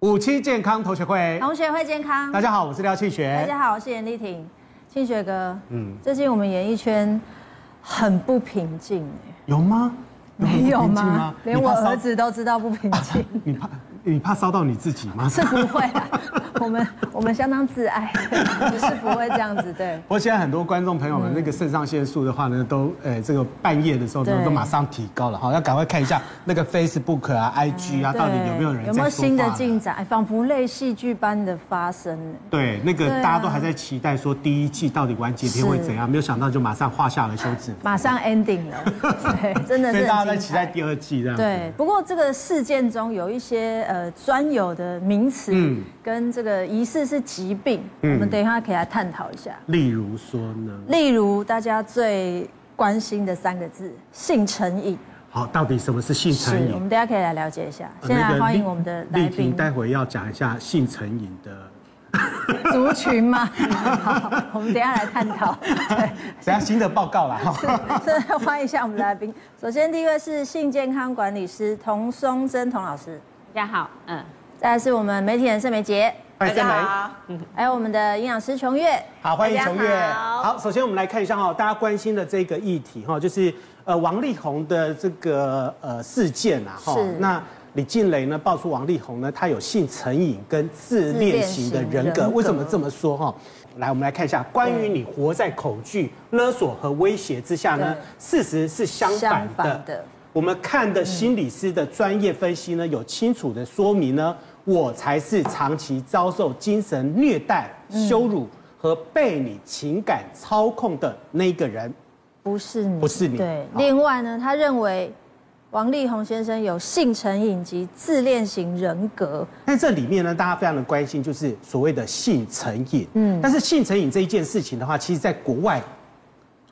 五期健康同学会，同学会健康。大家好，我是廖庆学。大家好，我是严丽婷。庆学哥，嗯，最近我们演艺圈很不平静，有吗？没有吗？连我儿子都知道不平静。你怕？你怕烧到你自己吗？是不会啊，我们我们相当自爱，不是不会这样子，对。不过现在很多观众朋友们，那个肾上腺素的话呢，都呃这个半夜的时候都都马上提高了哈，要赶快看一下那个 Facebook 啊、IG 啊，到底有没有人有没有新的进展？仿佛类戏剧般的发生。对，那个大家都还在期待说第一季到底完结篇会怎样，没有想到就马上画下了休止符，马上 ending 了，对，真的是。所以大家在期待第二季这样。对，不过这个事件中有一些。呃，专有的名词跟这个疑似是疾病，嗯、我们等一下可以来探讨一下。例如说呢？例如大家最关心的三个字——性成瘾。好，到底什么是性成瘾？我们等一下可以来了解一下。现在欢迎我们的来宾，待会要讲一下性成瘾的族群吗？好，我们等一下来探讨。对，等下新的报告啦。好，是，欢迎一下我们的来宾。首先第一位是性健康管理师童松珍童老师。大家好，嗯，再来是我们媒体人盛美杰，欢迎盛美，嗯，还有我们的营养师琼月，好，欢迎琼月，好，首先我们来看一下哈，大家关心的这个议题哈，就是呃王力宏的这个呃事件啊哈，那李静蕾呢爆出王力宏呢他有性成瘾跟自恋型的人格，为什么这么说哈？来，我们来看一下，关于你活在恐惧、勒索和威胁之下呢，事实是相反的。我们看的心理师的专业分析呢，有清楚的说明呢，我才是长期遭受精神虐待、羞辱和被你情感操控的那个人，不是你，不是你。对，另外呢，他认为王力宏先生有性成瘾及自恋型人格。那这里面呢，大家非常的关心，就是所谓的性成瘾。嗯，但是性成瘾这一件事情的话，其实在国外。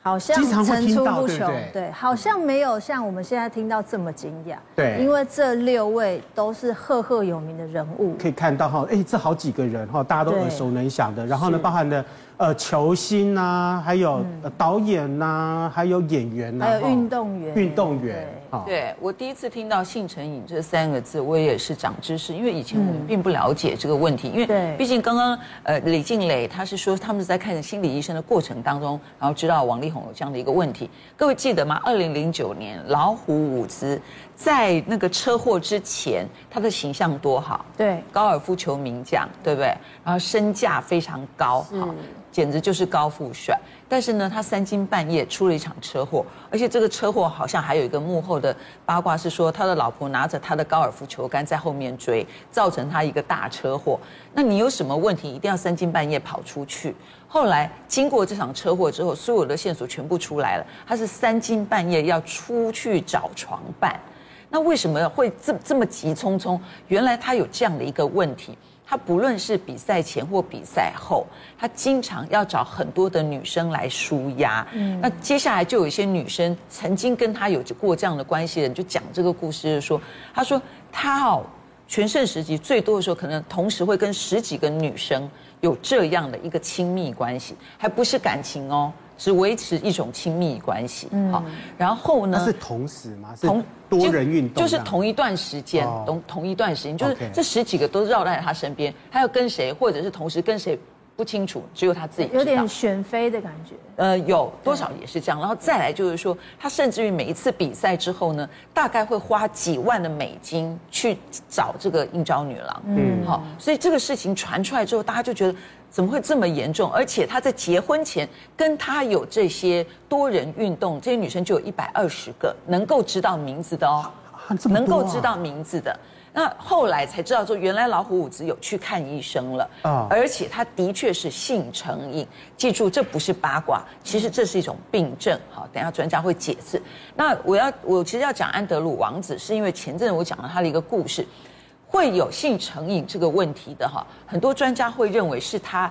好像层出不穷，对，好像没有像我们现在听到这么惊讶，对，因为这六位都是赫赫有名的人物，可以看到哈，哎，这好几个人哈，大家都耳熟能详的，然后呢，包含的。呃，球星呐、啊，还有导演呐、还有演员呐、啊，还有运动员，运动员。对，对我第一次听到“性成瘾”这三个字，我也是长知识，因为以前我们并不了解这个问题。嗯、因为毕竟刚刚呃李静蕾他是说他们是在看心理医生的过程当中，然后知道王力宏有这样的一个问题。各位记得吗？二零零九年老虎伍兹在那个车祸之前，他的形象多好，对，高尔夫球名将，对不对？然后身价非常高，好。简直就是高富帅，但是呢，他三更半夜出了一场车祸，而且这个车祸好像还有一个幕后的八卦是说，他的老婆拿着他的高尔夫球杆在后面追，造成他一个大车祸。那你有什么问题，一定要三更半夜跑出去？后来经过这场车祸之后，所有的线索全部出来了，他是三更半夜要出去找床伴，那为什么会这这么急匆匆？原来他有这样的一个问题。他不论是比赛前或比赛后，他经常要找很多的女生来舒压。嗯，那接下来就有一些女生曾经跟他有过这样的关系的人，就讲这个故事，就说他说他哦，全盛时期最多的时候，可能同时会跟十几个女生有这样的一个亲密关系，还不是感情哦。只维持一种亲密关系，好，然后呢？是同时吗？同多人运动，就是同一段时间，同同一段时间，就是这十几个都绕在他身边，他要跟谁，或者是同时跟谁不清楚，只有他自己知道。有点选妃的感觉。呃，有多少也是这样，然后再来就是说，他甚至于每一次比赛之后呢，大概会花几万的美金去找这个应召女郎，嗯，好，所以这个事情传出来之后，大家就觉得。怎么会这么严重？而且他在结婚前跟他有这些多人运动，这些女生就有一百二十个能够知道名字的哦，能够知道名字的。那后来才知道说，原来老虎伍兹有去看医生了啊，而且他的确是性成瘾。记住，这不是八卦，其实这是一种病症。好，等下专家会解释。那我要我其实要讲安德鲁王子，是因为前阵我讲了他的一个故事。会有性成瘾这个问题的哈，很多专家会认为是他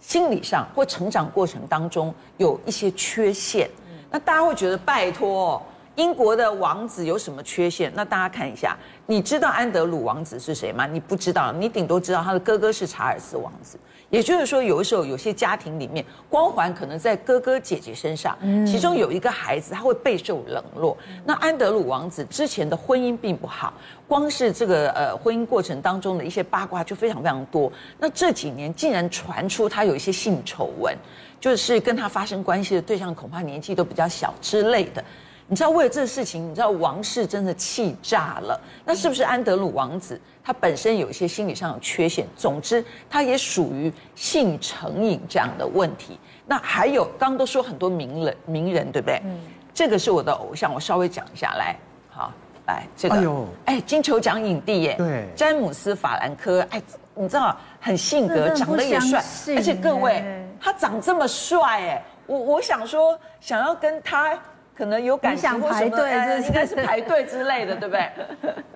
心理上或成长过程当中有一些缺陷。那大家会觉得拜托，英国的王子有什么缺陷？那大家看一下，你知道安德鲁王子是谁吗？你不知道，你顶多知道他的哥哥是查尔斯王子。也就是说，有的时候有些家庭里面光环可能在哥哥姐姐身上，其中有一个孩子他会备受冷落。那安德鲁王子之前的婚姻并不好，光是这个呃婚姻过程当中的一些八卦就非常非常多。那这几年竟然传出他有一些性丑闻，就是跟他发生关系的对象恐怕年纪都比较小之类的。你知道为了这个事情，你知道王室真的气炸了。那是不是安德鲁王子他本身有一些心理上的缺陷？总之，他也属于性成瘾这样的问题。那还有，刚刚都说很多名人，名人对不对？嗯。这个是我的偶像，我稍微讲一下来。好，来这个，哎呦，哎，金球奖影帝耶，对，詹姆斯·法兰科，哎，你知道很性格，长得也帅，而且各位，他长这么帅，哎，我我想说，想要跟他。可能有感情或什么，应该是排队之类的，对不对？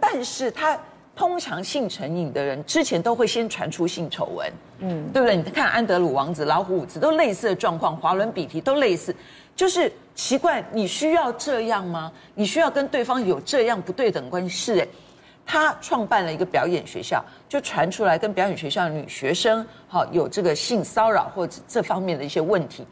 但是他通常性成瘾的人，之前都会先传出性丑闻，嗯，对不对？你看安德鲁王子、老虎伍兹都类似的状况，华伦比提都类似，就是奇怪，你需要这样吗？你需要跟对方有这样不对等关系？是哎，他创办了一个表演学校，就传出来跟表演学校的女学生，好有这个性骚扰或者这方面的一些问题，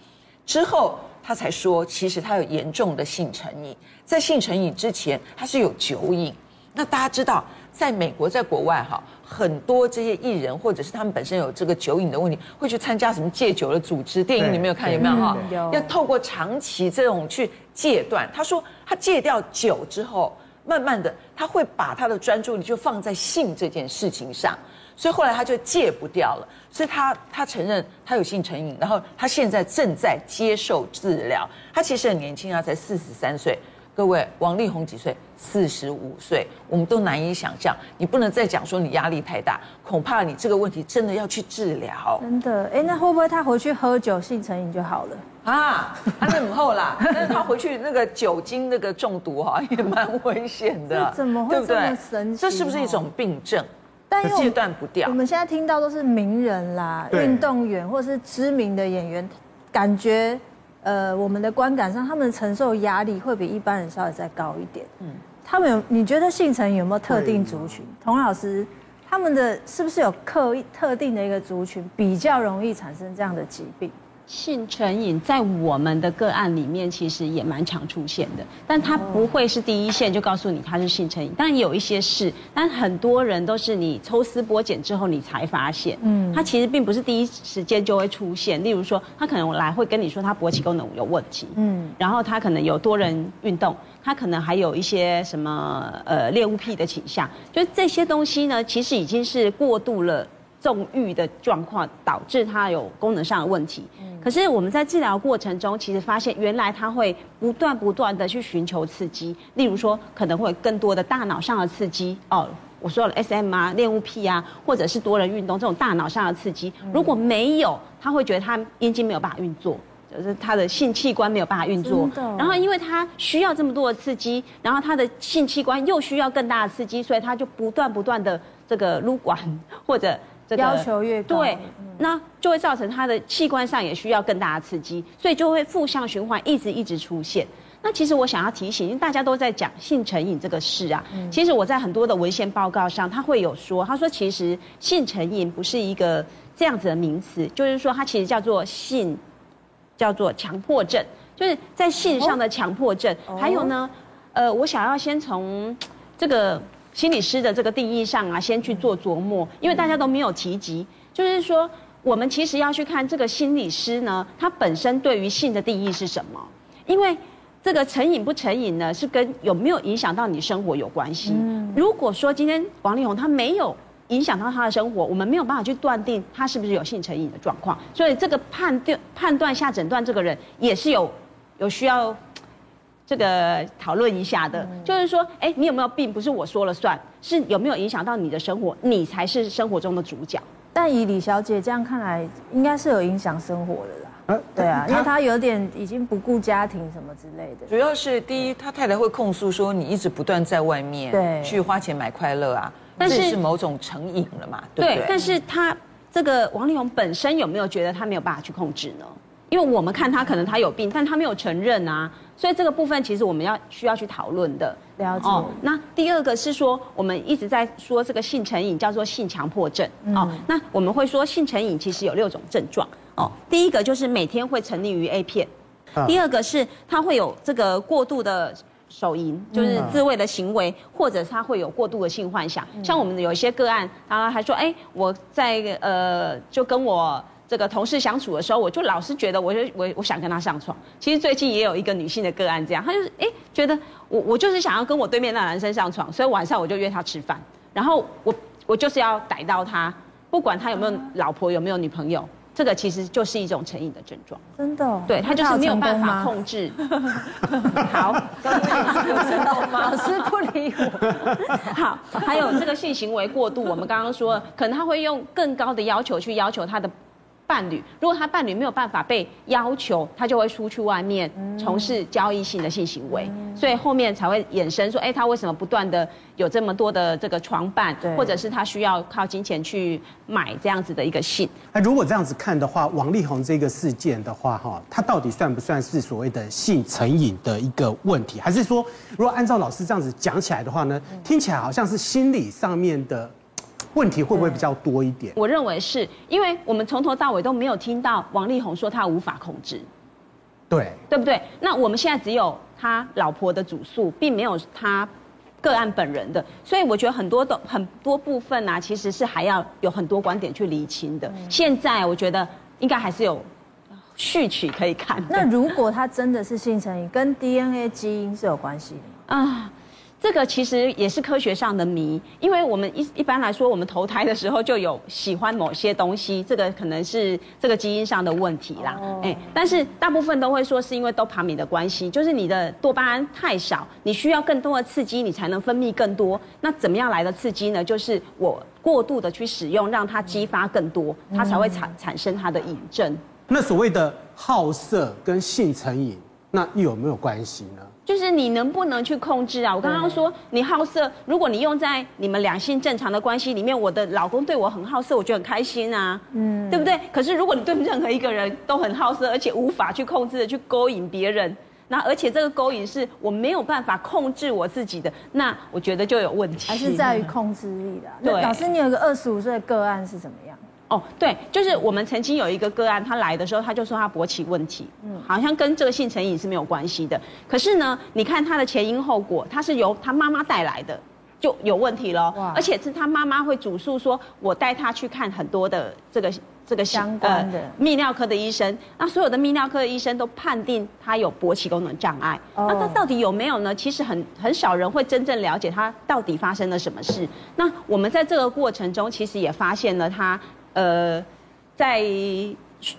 之后。他才说，其实他有严重的性成瘾，在性成瘾之前，他是有酒瘾。那大家知道，在美国，在国外哈，很多这些艺人或者是他们本身有这个酒瘾的问题，会去参加什么戒酒的组织。电影你没有看有没有哈？有。要透过长期这种去戒断。他说，他戒掉酒之后，慢慢的他会把他的专注力就放在性这件事情上。所以后来他就戒不掉了，所以他他承认他有性成瘾，然后他现在正在接受治疗。他其实很年轻啊，才四十三岁。各位，王力宏几岁？四十五岁，我们都难以想象。你不能再讲说你压力太大，恐怕你这个问题真的要去治疗。真的，哎，那会不会他回去喝酒性成瘾就好了啊？他是很厚啦，但是他回去那个酒精那个中毒哈，也蛮危险的。怎么会这么神奇？这是不是一种病症？但戒断不掉。我们现在听到都是名人啦，运动员或者是知名的演员，感觉呃，我们的观感上，他们承受压力会比一般人稍微再高一点。嗯，他们有，你觉得性成有没有特定族群？童老师，他们的是不是有刻意特定的一个族群比较容易产生这样的疾病？性成瘾在我们的个案里面其实也蛮常出现的，但它不会是第一线就告诉你它是性成瘾，当然有一些是，但很多人都是你抽丝剥茧之后你才发现，嗯，它其实并不是第一时间就会出现。例如说，他可能来会跟你说他勃起功能有问题，嗯，然后他可能有多人运动，他可能还有一些什么呃猎物癖的倾向，就这些东西呢，其实已经是过度了。纵欲的状况导致他有功能上的问题，可是我们在治疗过程中，其实发现原来他会不断不断的去寻求刺激，例如说可能会有更多的大脑上的刺激哦，我说了 SM 啊、恋物癖啊，或者是多人运动这种大脑上的刺激，如果没有，他会觉得他阴茎没有办法运作，就是他的性器官没有办法运作，然后因为他需要这么多的刺激，然后他的性器官又需要更大的刺激，所以他就不断不断的这个撸管或者。这个、要求越高，对，那就会造成他的器官上也需要更大的刺激，所以就会负向循环，一直一直出现。那其实我想要提醒，因为大家都在讲性成瘾这个事啊，其实我在很多的文献报告上，他会有说，他说其实性成瘾不是一个这样子的名词，就是说它其实叫做性，叫做强迫症，就是在性上的强迫症。还有呢，呃，我想要先从这个。心理师的这个定义上啊，先去做琢磨，因为大家都没有提及，就是说，我们其实要去看这个心理师呢，他本身对于性的定义是什么？因为这个成瘾不成瘾呢，是跟有没有影响到你生活有关系。如果说今天王力宏他没有影响到他的生活，我们没有办法去断定他是不是有性成瘾的状况，所以这个判断判断下诊断这个人也是有有需要。这个讨论一下的，就是说，哎，你有没有病？不是我说了算，是有没有影响到你的生活？你才是生活中的主角。但以李小姐这样看来，应该是有影响生活的啦。啊，对啊，因为她有点已经不顾家庭什么之类的。主要是第一，他太太会控诉说，你一直不断在外面对去花钱买快乐啊，但是是某种成瘾了嘛，对不对？对，但是他这个王力宏本身有没有觉得他没有办法去控制呢？因为我们看他可能他有病，但他没有承认啊，所以这个部分其实我们要需要去讨论的。了解。哦，那第二个是说，我们一直在说这个性成瘾叫做性强迫症。哦，嗯，那我们会说性成瘾其实有六种症状。哦，第一个就是每天会沉溺于 A 片，啊，第二个是他会有这个过度的手淫，就是自慰的行为，或者他会有过度的性幻想。像我们有一些个案，他还说，哎，我在呃就跟我。这个同事相处的时候，我就老是觉得，我就我我想跟他上床。其实最近也有一个女性的个案这样，她就是哎觉得我我就是想要跟我对面那男生上床，所以晚上我就约他吃饭，然后我我就是要逮到他，不管他有没有老婆有没有女朋友，这个其实就是一种成瘾的症状。真的、哦？对，他就是没有办法控制。好，刚刚有知道吗？老师不理我。好，还有这个性行为过度，我们刚刚说，可能他会用更高的要求去要求他的。伴侣，如果他伴侣没有办法被要求，他就会出去外面从事交易性的性行为，所以后面才会衍生说，哎，他为什么不断的有这么多的这个床伴，或者是他需要靠金钱去买这样子的一个性？那如果这样子看的话，王力宏这个事件的话，哈，他到底算不算是所谓的性成瘾的一个问题？还是说，如果按照老师这样子讲起来的话呢，听起来好像是心理上面的？问题会不会比较多一点？我认为是因为我们从头到尾都没有听到王力宏说他无法控制，对，对不对？那我们现在只有他老婆的主诉，并没有他个案本人的，所以我觉得很多的很多部分啊，其实是还要有很多观点去厘清的。现在我觉得应该还是有序曲可以看。那如果他真的是性成瘾，跟 DNA 基因是有关系的吗？啊。这个其实也是科学上的谜，因为我们一一般来说，我们投胎的时候就有喜欢某些东西，这个可能是这个基因上的问题啦。哎，但是大部分都会说是因为多巴胺的关系，就是你的多巴胺太少，你需要更多的刺激，你才能分泌更多。那怎么样来的刺激呢？就是我过度的去使用，让它激发更多，它才会产产生它的瘾症。那所谓的好色跟性成瘾，那又有没有关系呢？就是你能不能去控制啊？我刚刚说你好色，如果你用在你们两性正常的关系里面，我的老公对我很好色，我就很开心啊，嗯，对不对？可是如果你对任何一个人都很好色，而且无法去控制的去勾引别人，那而且这个勾引是我没有办法控制我自己的，那我觉得就有问题。还是在于控制力的。对，老师，你有个二十五岁的个案是怎么样？哦，对，就是我们曾经有一个个案，他来的时候，他就说他勃起问题，嗯，好像跟这个性成瘾是没有关系的。可是呢，你看他的前因后果，他是由他妈妈带来的，就有问题了。而且是他妈妈会主诉说，我带他去看很多的这个这个相关的泌尿科的医生，那所有的泌尿科的医生都判定他有勃起功能障碍。哦，那他到底有没有呢？其实很很少人会真正了解他到底发生了什么事。那我们在这个过程中，其实也发现了他。呃，在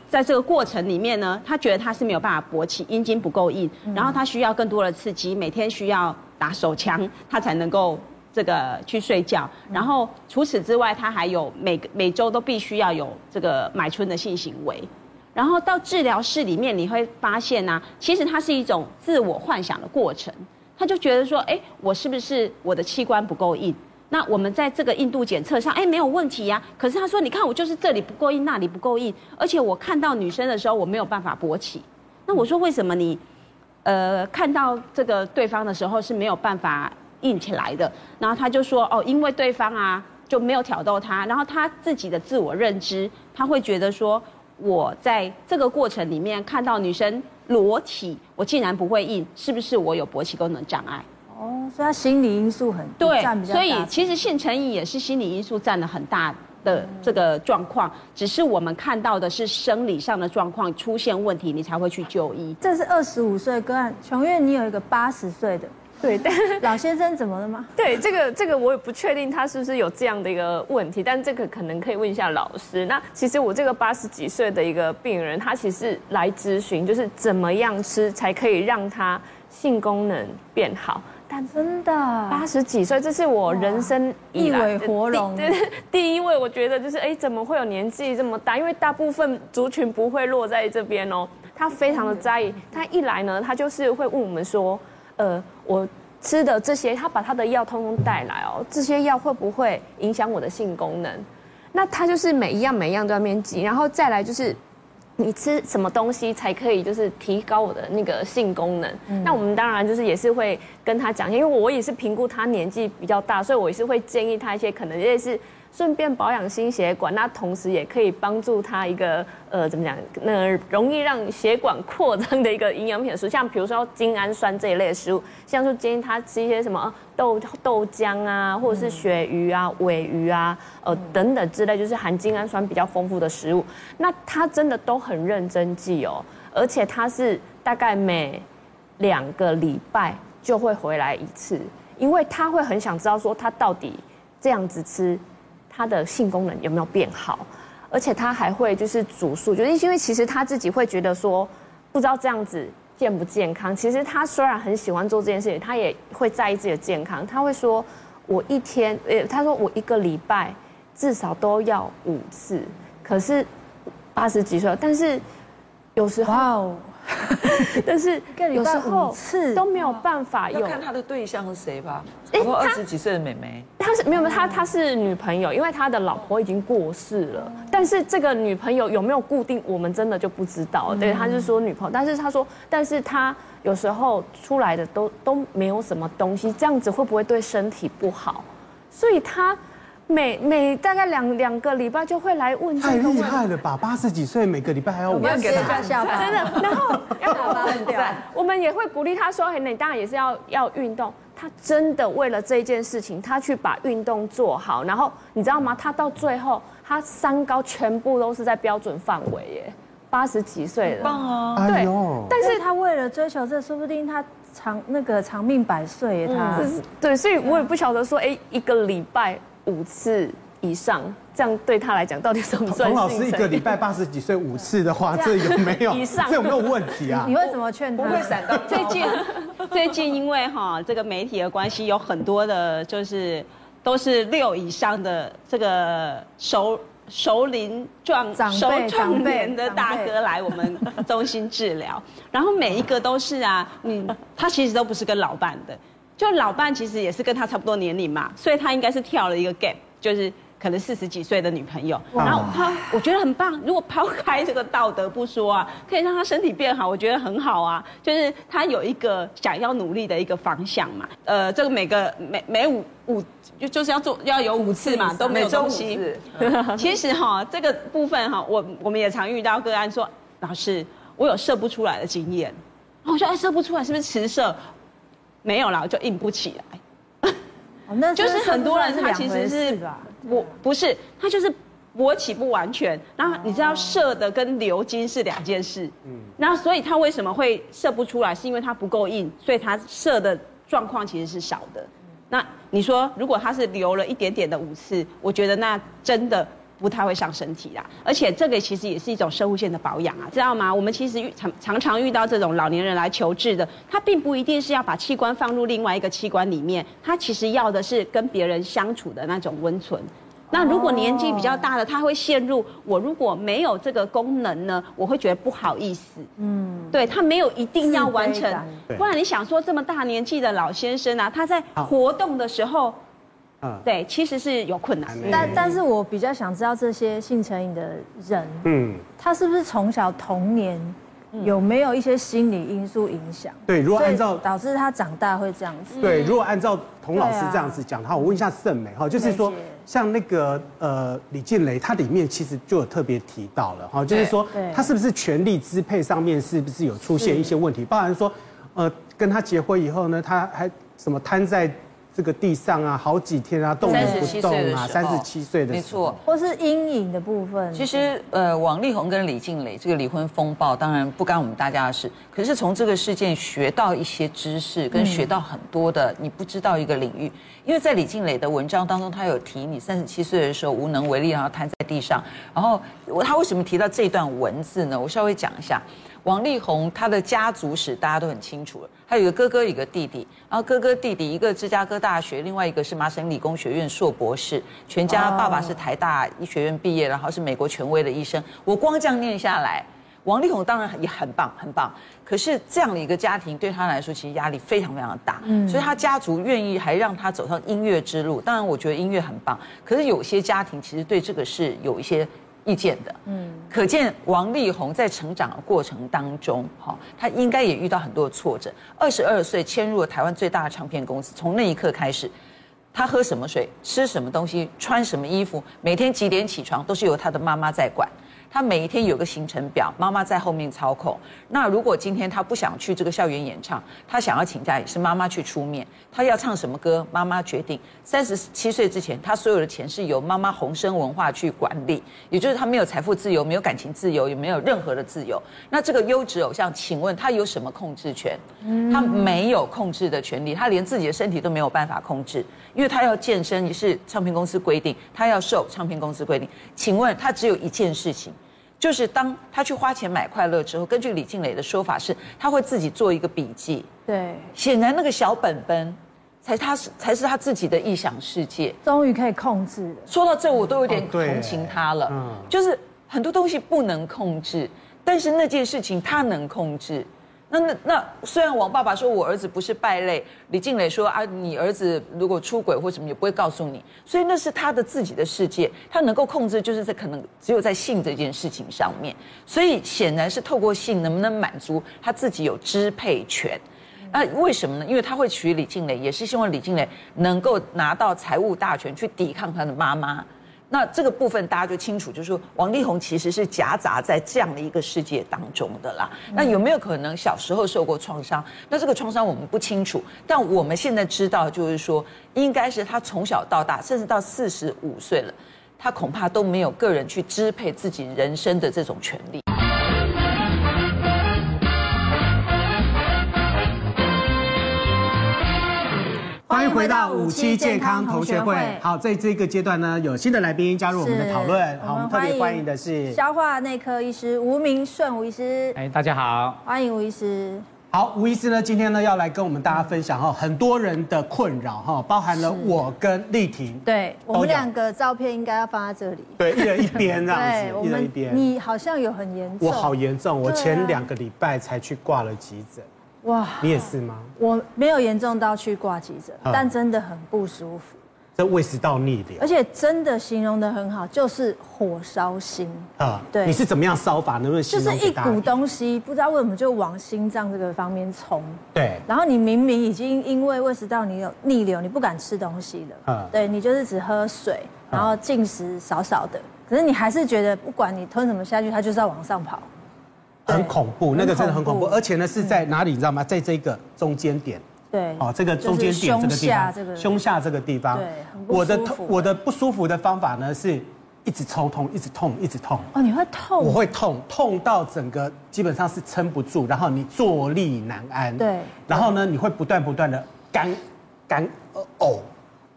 在这个过程里面呢，他觉得他是没有办法勃起，阴茎不够硬，然后他需要更多的刺激，每天需要打手枪，他才能够这个去睡觉。然后除此之外，他还有每个每周都必须要有这个买春的性行为。然后到治疗室里面，你会发现呢、啊，其实它是一种自我幻想的过程。他就觉得说，哎，我是不是我的器官不够硬？那我们在这个硬度检测上，哎，没有问题呀。可是他说，你看我就是这里不够硬，那里不够硬，而且我看到女生的时候，我没有办法勃起。那我说，为什么你，呃，看到这个对方的时候是没有办法硬起来的？然后他就说，哦，因为对方啊就没有挑逗他，然后他自己的自我认知，他会觉得说，我在这个过程里面看到女生裸体，我竟然不会硬，是不是我有勃起功能障碍？哦，所以他心理因素很对，所以其实性成瘾也是心理因素占了很大的这个状况，只是我们看到的是生理上的状况出现问题，你才会去就医。这是二十五岁个案，琼月，你有一个八十岁的，对，但老先生怎么了吗？对，这个这个我也不确定他是不是有这样的一个问题，但这个可能可以问一下老师。那其实我这个八十几岁的一个病人，他其实来咨询，就是怎么样吃才可以让他性功能变好。真的八十几岁，这是我人生一尾活龙。对，第一位，我觉得就是哎，怎么会有年纪这么大？因为大部分族群不会落在这边哦。他非常的在意，他一来呢，他就是会问我们说，呃，我吃的这些，他把他的药通通带来哦，这些药会不会影响我的性功能？那他就是每一样每一样都要面记，然后再来就是。你吃什么东西才可以就是提高我的那个性功能？嗯、那我们当然就是也是会跟他讲，因为我也是评估他年纪比较大，所以我也是会建议他一些可能也是。顺便保养心血管，那同时也可以帮助他一个呃怎么讲？那容易让血管扩张的一个营养品的食物，像比如说精氨酸这一类的食物，像是建议他吃一些什么豆豆浆啊，或者是鳕鱼啊、尾鱼啊，呃等等之类，就是含精氨酸比较丰富的食物。那他真的都很认真记哦，而且他是大概每两个礼拜就会回来一次，因为他会很想知道说他到底这样子吃。他的性功能有没有变好？而且他还会就是煮素，就是因为其实他自己会觉得说，不知道这样子健不健康。其实他虽然很喜欢做这件事情，他也会在意自己的健康。他会说，我一天，呃，他说我一个礼拜至少都要五次。可是八十几岁了，但是有时候。但是有时候都没有办法有，要看他的对象是谁吧？哎，二十几岁的妹妹，她是没有没有，她她是女朋友，因为他的老婆已经过世了。但是这个女朋友有没有固定，我们真的就不知道。对，他是说女朋友，但是他说，但是他有时候出来的都都没有什么东西，这样子会不会对身体不好？所以他。每每大概两两个礼拜就会来问，太厉害了吧？八十几岁每个礼拜还要五次，真的。然后 要打八很屌，我们也会鼓励他说：“嘿，你当然也是要要运动。”他真的为了这件事情，他去把运动做好。然后你知道吗？他到最后，他三高全部都是在标准范围耶。八十几岁了，棒哦！对，哎、但是他为了追求这，说不定他长那个长命百岁。他、嗯，对，所以我也不晓得说，哎，一个礼拜。五次以上，这样对他来讲到底算不算？童老师一个礼拜八十几岁五次的话，这有没有？以上这有没有问题啊？你会怎么劝他？不会闪到。最近，最近因为哈这个媒体的关系，有很多的，就是都是六以上的这个熟熟龄壮熟壮年的大哥来我们中心治疗，然后每一个都是啊，你他其实都不是跟老伴的。就老伴其实也是跟他差不多年龄嘛，所以他应该是跳了一个 gap，就是可能四十几岁的女朋友。然后他我觉得很棒，如果抛开这个道德不说啊，可以让他身体变好，我觉得很好啊。就是他有一个想要努力的一个方向嘛。呃，这个每个每每五五就就是要做要有五次嘛，都没有东西。其实哈，这个部分哈，我我们也常遇到个案说，老师我有射不出来的经验。然后我说哎，射不出来是不是迟射？没有了，就硬不起来。哦，那 就是很多人他其实是我不是他就是勃起不完全，然后你知道射的跟流金是两件事。嗯，然后所以他为什么会射不出来，是因为他不够硬，所以他射的状况其实是少的。那你说如果他是流了一点点的五次，我觉得那真的。不太会伤身体啦，而且这个其实也是一种生物线的保养啊，知道吗？我们其实常常常遇到这种老年人来求治的，他并不一定是要把器官放入另外一个器官里面，他其实要的是跟别人相处的那种温存。那如果年纪比较大的，他会陷入我如果没有这个功能呢，我会觉得不好意思。嗯，对，他没有一定要完成，不然你想说这么大年纪的老先生啊，他在活动的时候。嗯，对，其实是有困难的，但但是我比较想知道这些性成瘾的人，嗯，他是不是从小童年有没有一些心理因素影响？对，如果按照导致他长大会这样子。对，如果按照童老师这样子讲的话，我问一下盛美哈，就是说像那个呃李静蕾，他里面其实就有特别提到了哈，就是说他是不是权力支配上面是不是有出现一些问题？包含说呃跟他结婚以后呢，他还什么瘫在。这个地上啊，好几天啊，动都不动啊，三十七岁的时候，没错，或是阴影的部分。其实，呃，王力宏跟李静蕾这个离婚风暴，当然不干我们大家的事。可是从这个事件学到一些知识，跟学到很多的你不知道一个领域。因为在李静蕾的文章当中，他有提你三十七岁的时候无能为力，然后瘫在地上。然后他为什么提到这段文字呢？我稍微讲一下。王力宏他的家族史大家都很清楚了，他有一个哥哥，一个弟弟，然后哥哥弟弟一个芝加哥大学，另外一个是麻省理工学院硕博士，全家爸爸是台大医学院毕业，然后是美国权威的医生。我光这样念下来，王力宏当然也很棒，很棒。可是这样的一个家庭对他来说，其实压力非常非常的大，嗯，所以他家族愿意还让他走上音乐之路。当然，我觉得音乐很棒，可是有些家庭其实对这个是有一些。意见的。嗯，可见王力宏在成长的过程当中，哈，他应该也遇到很多挫折。二十二岁迁入了台湾最大的唱片公司，从那一刻开始，他喝什么水、吃什么东西、穿什么衣服、每天几点起床，都是由他的妈妈在管。他每一天有个行程表，妈妈在后面操控。那如果今天他不想去这个校园演唱，他想要请假也是妈妈去出面。他要唱什么歌，妈妈决定。三十七岁之前，他所有的钱是由妈妈鸿升文化去管理，也就是他没有财富自由，没有感情自由，也没有任何的自由。那这个优质偶像，请问他有什么控制权？他没有控制的权利，他连自己的身体都没有办法控制，因为他要健身也是唱片公司规定，他要瘦唱片公司规定。请问他只有一件事情。就是当他去花钱买快乐之后，根据李静蕾的说法是，他会自己做一个笔记。对，显然那个小本本，才他是才是他自己的臆想世界，终于可以控制了。说到这，我都有点同情他了。嗯，就是很多东西不能控制，但是那件事情他能控制。那那那，虽然王爸爸说我儿子不是败类，李静蕾说啊，你儿子如果出轨或什么也不会告诉你，所以那是他的自己的世界，他能够控制就是在可能只有在性这件事情上面，所以显然是透过性能不能满足他自己有支配权，那为什么呢？因为他会娶李静蕾，也是希望李静蕾能够拿到财务大权去抵抗他的妈妈。那这个部分大家就清楚，就是说王力宏其实是夹杂在这样的一个世界当中的啦。那有没有可能小时候受过创伤？那这个创伤我们不清楚，但我们现在知道，就是说应该是他从小到大，甚至到四十五岁了，他恐怕都没有个人去支配自己人生的这种权利。欢迎回到五期健康同学会。好，在这个阶段呢，有新的来宾加入我们的讨论。好，我们特别欢迎的是消化内科医师吴明顺吴医师。哎，大家好，欢迎吴医师。好，吴医师呢，今天呢要来跟我们大家分享哈，很多人的困扰哈，包含了我跟丽婷。对，我们两个照片应该要放在这里。对，一人一边这样子，一人一边。你好像有很严重。我好严重，我前两个礼拜才去挂了急诊。哇，你也是吗？我没有严重到去挂急诊，但真的很不舒服。这胃食道逆流，而且真的形容的很好，就是火烧心啊。对，你是怎么样烧法？能不能？就是一股东西，不知道为什么就往心脏这个方面冲。对。然后你明明已经因为胃食道你有逆流，你不敢吃东西了。嗯。对，你就是只喝水，然后进食少少的，可是你还是觉得不管你吞什么下去，它就是要往上跑。很恐怖，那个真的很恐怖，而且呢是在哪里，你知道吗？在这个中间点，对，哦，这个中间点这个地方，胸下这个地方，对，我的痛我的不舒服的方法呢是一直抽痛，一直痛，一直痛。哦，你会痛？我会痛，痛到整个基本上是撑不住，然后你坐立难安。对，然后呢，你会不断不断的干干呕。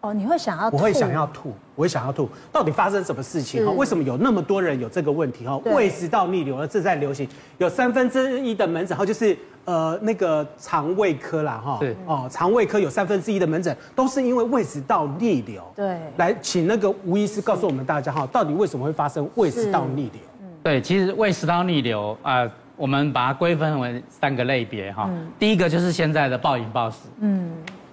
哦，你会想要吐？我会想要吐，我会想要吐。到底发生什么事情？哈，为什么有那么多人有这个问题？哈，胃食道逆流呢？这在流行，有三分之一的门诊，哈，就是呃那个肠胃科啦，哈，对，哦，肠胃科有三分之一的门诊都是因为胃食道逆流。对，来请那个吴医师告诉我们大家，哈，到底为什么会发生胃食道逆流？对，其实胃食道逆流啊，我们把它归分为三个类别，哈，第一个就是现在的暴饮暴食，嗯，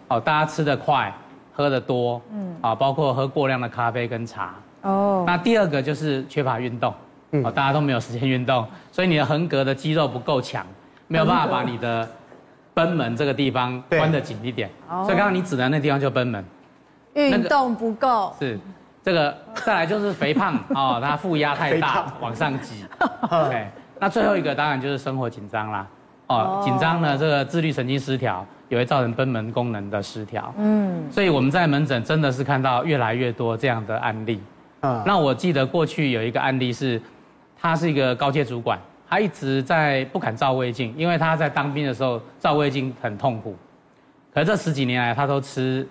哦，大家吃得快。喝的多，嗯，啊，包括喝过量的咖啡跟茶，哦，那第二个就是缺乏运动，嗯，大家都没有时间运动，所以你的横膈的肌肉不够强，没有办法把你的贲门这个地方关得紧一点，所以刚刚你指的那地方就贲门，运动不够，是，这个再来就是肥胖啊，它负压太大往上挤，OK，那最后一个当然就是生活紧张啦，哦，紧张呢这个自律神经失调。也会造成贲门功能的失调，嗯，所以我们在门诊真的是看到越来越多这样的案例，嗯，那我记得过去有一个案例是，他是一个高阶主管，他一直在不敢照胃镜，因为他在当兵的时候照胃镜很痛苦，可是这十几年来他都吃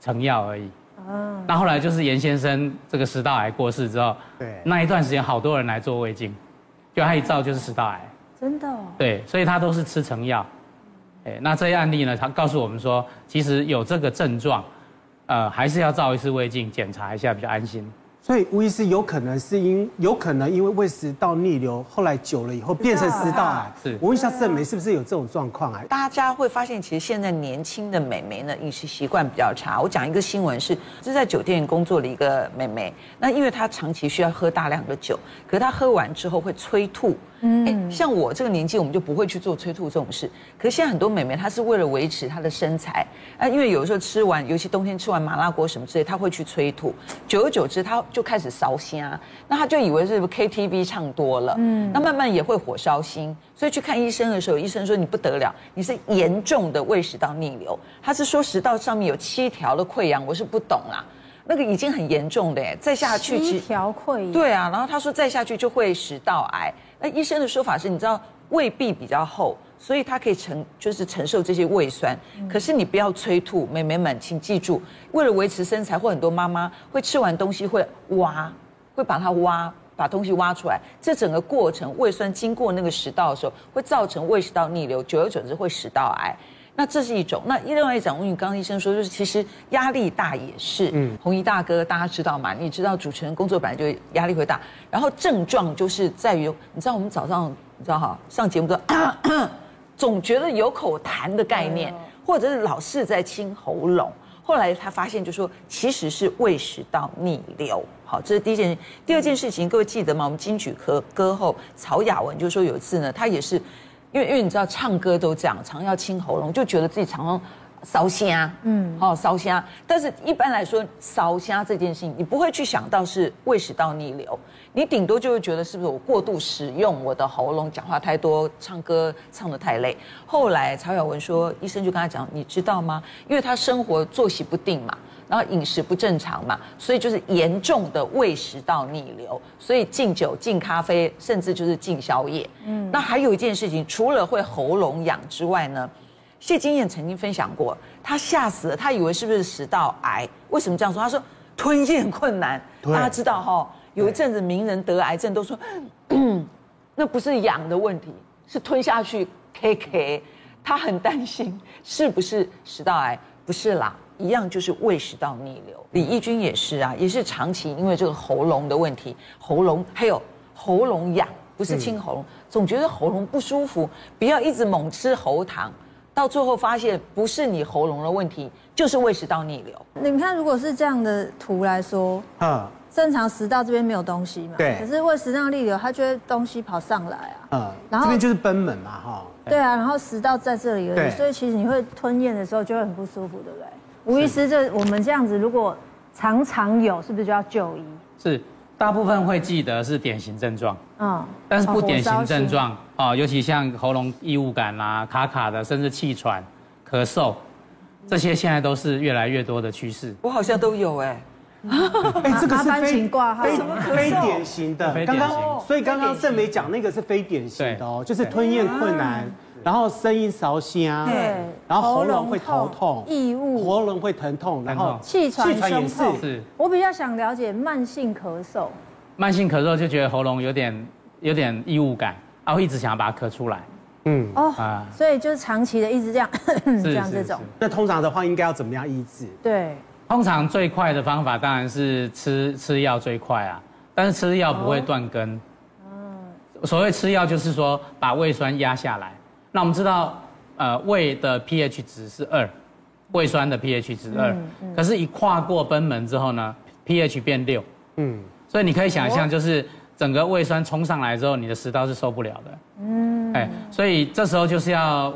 成药而已，嗯，那后来就是严先生这个食道癌过世之后，对，那一段时间好多人来做胃镜，就他一照就是食道癌，真的，哦对，所以他都是吃成药。哎，那这些案例呢？他告诉我们说，其实有这个症状，呃，还是要照一次胃镜检查一下比较安心。所以吴医师有可能是因有可能因为胃食道逆流，后来久了以后变成食道癌。是，我问一下盛梅，是不是有这种状况啊？大家会发现，其实现在年轻的美眉呢，饮食习惯比较差。我讲一个新闻是，是在酒店工作的一个美眉，那因为她长期需要喝大量的酒，可是她喝完之后会催吐。嗯，哎，像我这个年纪，我们就不会去做催吐这种事。可是现在很多美眉，她是为了维持她的身材，啊，因为有时候吃完，尤其冬天吃完麻辣锅什么之类，她会去催吐。久而久之，她就开始烧心啊，那她就以为是 KTV 唱多了，嗯，那慢慢也会火烧心。所以去看医生的时候，医生说你不得了，你是严重的胃食道逆流。他是说食道上面有七条的溃疡，我是不懂啦。那个已经很严重的，再下去七条溃疡。对啊，然后他说再下去就会食道癌。那医生的说法是，你知道胃壁比较厚，所以它可以承就是承受这些胃酸。可是你不要催吐，妹妹们请记住，为了维持身材，或很多妈妈会吃完东西会挖，会把它挖，把东西挖出来。这整个过程，胃酸经过那个食道的时候，会造成胃食道逆流，久而久之会食道癌。那这是一种。那另外一种，因为刚刚医生说，就是其实压力大也是。嗯，红衣大哥，大家知道吗？你知道主持人工作本来就压力会大，然后症状就是在于，你知道我们早上你知道哈，上节目都 总觉得有口痰的概念，或者是老是在清喉咙。后来他发现，就说其实是胃食道逆流。好，这是第一件事。第二件事情，各位记得吗？我们金曲科歌后曹雅文就说有一次呢，他也是。因为因为你知道唱歌都这样，常要清喉咙，就觉得自己常常烧虾，嗯，哦烧虾。但是一般来说，烧虾这件事情，你不会去想到是胃食道逆流，你顶多就会觉得是不是我过度使用我的喉咙，讲话太多，唱歌唱得太累。后来曹晓文说，医生就跟他讲，你知道吗？因为他生活作息不定嘛。然后饮食不正常嘛，所以就是严重的胃食道逆流，所以禁酒、禁咖啡，甚至就是禁宵夜。嗯，那还有一件事情，除了会喉咙痒之外呢，谢金燕曾经分享过，她吓死了，她以为是不是食道癌？为什么这样说？她说吞咽困难。大家知道哈，有一阵子名人得癌症都说，嗯，那不是痒的问题，是吞下去 K K，她很担心是不是食道癌？不是啦。一样就是胃食道逆流，李义军也是啊，也是长期因为这个喉咙的问题，喉咙还有喉咙痒，不是清喉咙，总觉得喉咙不舒服，不要一直猛吃喉糖，到最后发现不是你喉咙的问题，就是胃食道逆流。你看，如果是这样的图来说，嗯，正常食道这边没有东西嘛，对，可是胃食道逆流，它就会东西跑上来啊，嗯，然后这边就是贲门嘛，哈，对啊，然后食道在这里而已，所以其实你会吞咽的时候就会很不舒服，对不对？吴医师，这我们这样子，如果常常有，是不是就要就医？是，大部分会记得是典型症状，嗯，但是不典型症状啊，尤其像喉咙异物感啦、卡卡的，甚至气喘、咳嗽，这些现在都是越来越多的趋势。我好像都有哎，哎，这个是非非典型的，刚刚所以刚刚盛梅讲那个是非典型的哦，就是吞咽困难。然后声音烧声，对，然后喉咙会头痛、异物，喉咙会疼痛，然后气喘、气喘也是。是。我比较想了解慢性咳嗽。慢性咳嗽就觉得喉咙有点有点异物感，然后一直想要把它咳出来。嗯。哦。啊。所以就是长期的一直这样 这样这种。那通常的话应该要怎么样医治？对。通常最快的方法当然是吃吃药最快啊，但是吃药不会断根。嗯。所谓吃药就是说把胃酸压下来。那我们知道，呃，胃的 pH 值是二，胃酸的 pH 值二，嗯嗯、可是，一跨过贲门之后呢，pH 变六，嗯，所以你可以想象，就是整个胃酸冲上来之后，你的食道是受不了的，嗯，哎，所以这时候就是要